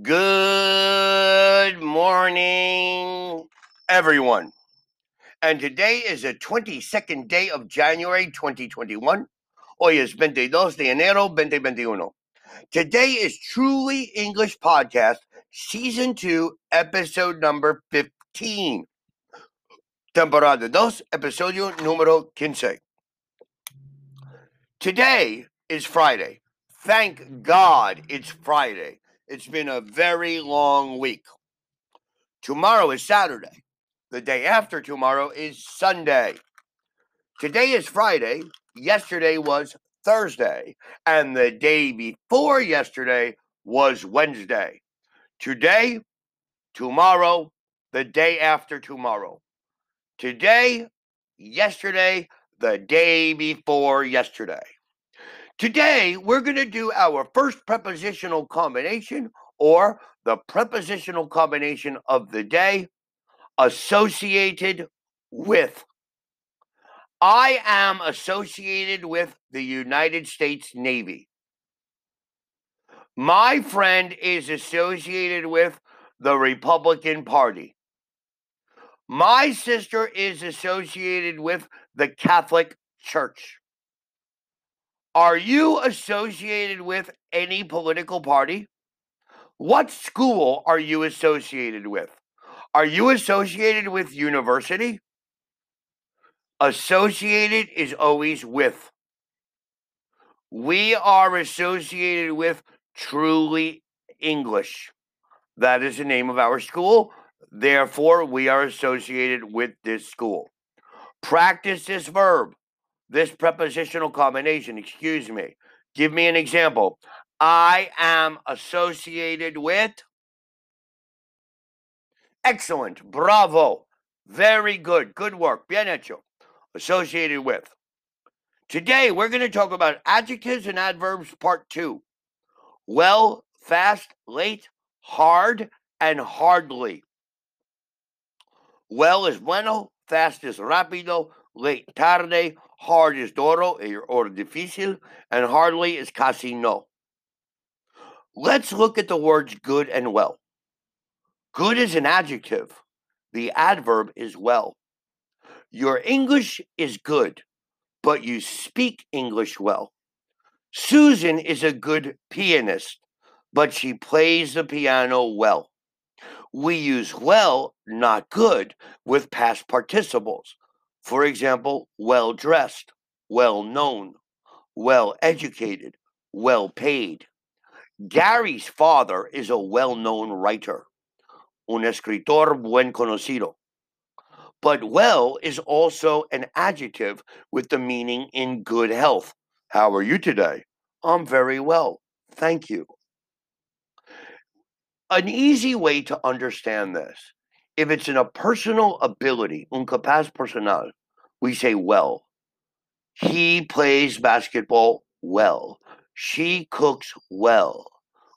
Good morning, everyone. And today is the 22nd day of January 2021. Hoy es 22 de enero 2021. Today is Truly English Podcast, Season 2, Episode number 15. Temporada 2, Episodio número 15. Today is Friday. Thank God it's Friday. It's been a very long week. Tomorrow is Saturday. The day after tomorrow is Sunday. Today is Friday. Yesterday was Thursday. And the day before yesterday was Wednesday. Today, tomorrow, the day after tomorrow. Today, yesterday, the day before yesterday. Today, we're going to do our first prepositional combination or the prepositional combination of the day associated with. I am associated with the United States Navy. My friend is associated with the Republican Party. My sister is associated with the Catholic Church. Are you associated with any political party? What school are you associated with? Are you associated with university? Associated is always with. We are associated with Truly English. That is the name of our school. Therefore, we are associated with this school. Practice this verb this prepositional combination, excuse me. Give me an example. I am associated with. Excellent. Bravo. Very good. Good work. Bien hecho. Associated with. Today, we're going to talk about adjectives and adverbs part two. Well, fast, late, hard, and hardly. Well is bueno, fast is rápido, late tarde, hard is duro eh, or difícil, and hardly is casi no. Let's look at the words good and well. Good is an adjective. The adverb is well. Your English is good, but you speak English well. Susan is a good pianist, but she plays the piano well. We use well, not good, with past participles. For example, well dressed, well known, well educated, well paid. Gary's father is a well known writer, un escritor buen conocido. But well is also an adjective with the meaning in good health. How are you today? I'm very well. Thank you. An easy way to understand this if it's in a personal ability, un capaz personal, we say well. He plays basketball well. She cooks well.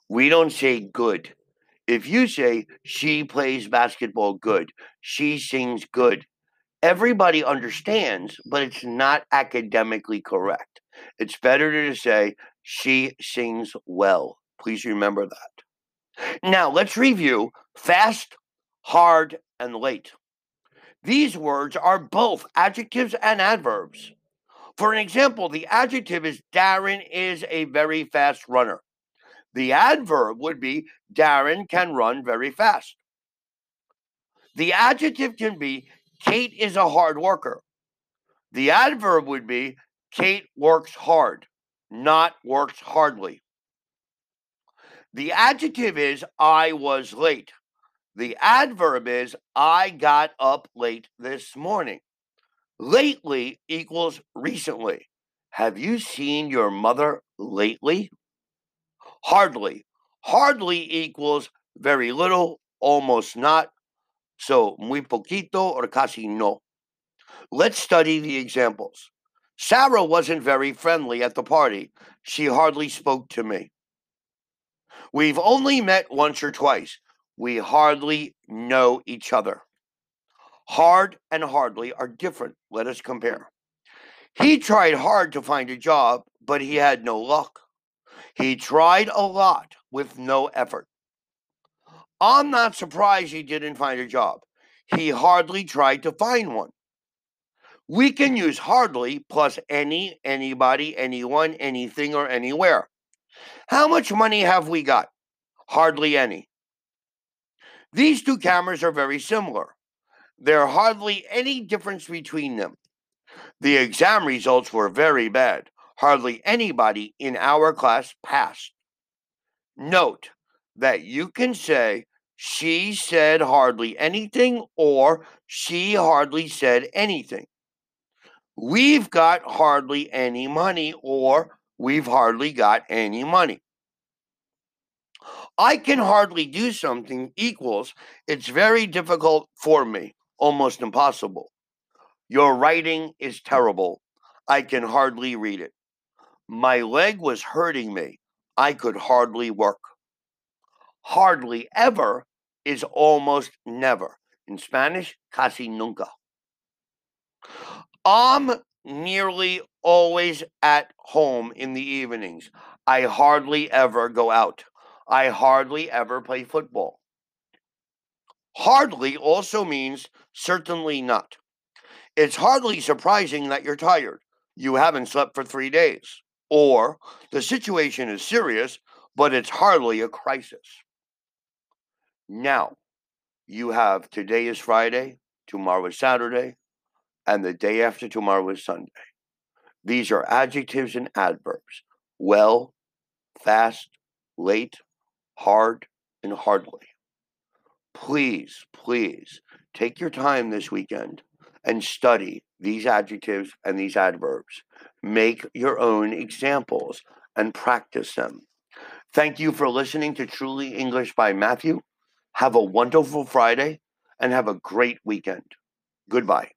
We don't say good. If you say she plays basketball good, she sings good, everybody understands, but it's not academically correct. It's better to say she sings well. Please remember that. Now, let's review fast, hard, and late. These words are both adjectives and adverbs. For an example, the adjective is Darren is a very fast runner. The adverb would be Darren can run very fast. The adjective can be Kate is a hard worker. The adverb would be Kate works hard, not works hardly. The adjective is I was late. The adverb is I got up late this morning. Lately equals recently. Have you seen your mother lately? Hardly. Hardly equals very little, almost not. So, muy poquito or casi no. Let's study the examples. Sarah wasn't very friendly at the party. She hardly spoke to me. We've only met once or twice. We hardly know each other. Hard and hardly are different. Let us compare. He tried hard to find a job, but he had no luck. He tried a lot with no effort. I'm not surprised he didn't find a job. He hardly tried to find one. We can use hardly plus any, anybody, anyone, anything, or anywhere. How much money have we got? Hardly any. These two cameras are very similar. There are hardly any difference between them. The exam results were very bad. Hardly anybody in our class passed. Note that you can say, she said hardly anything or she hardly said anything. We've got hardly any money or we've hardly got any money. I can hardly do something equals it's very difficult for me, almost impossible. Your writing is terrible. I can hardly read it. My leg was hurting me. I could hardly work. Hardly ever is almost never. In Spanish, casi nunca. I'm nearly always at home in the evenings. I hardly ever go out. I hardly ever play football. Hardly also means certainly not. It's hardly surprising that you're tired. You haven't slept for three days. Or the situation is serious, but it's hardly a crisis. Now, you have today is Friday, tomorrow is Saturday, and the day after tomorrow is Sunday. These are adjectives and adverbs well, fast, late, hard, and hardly. Please, please take your time this weekend and study these adjectives and these adverbs. Make your own examples and practice them. Thank you for listening to Truly English by Matthew. Have a wonderful Friday and have a great weekend. Goodbye.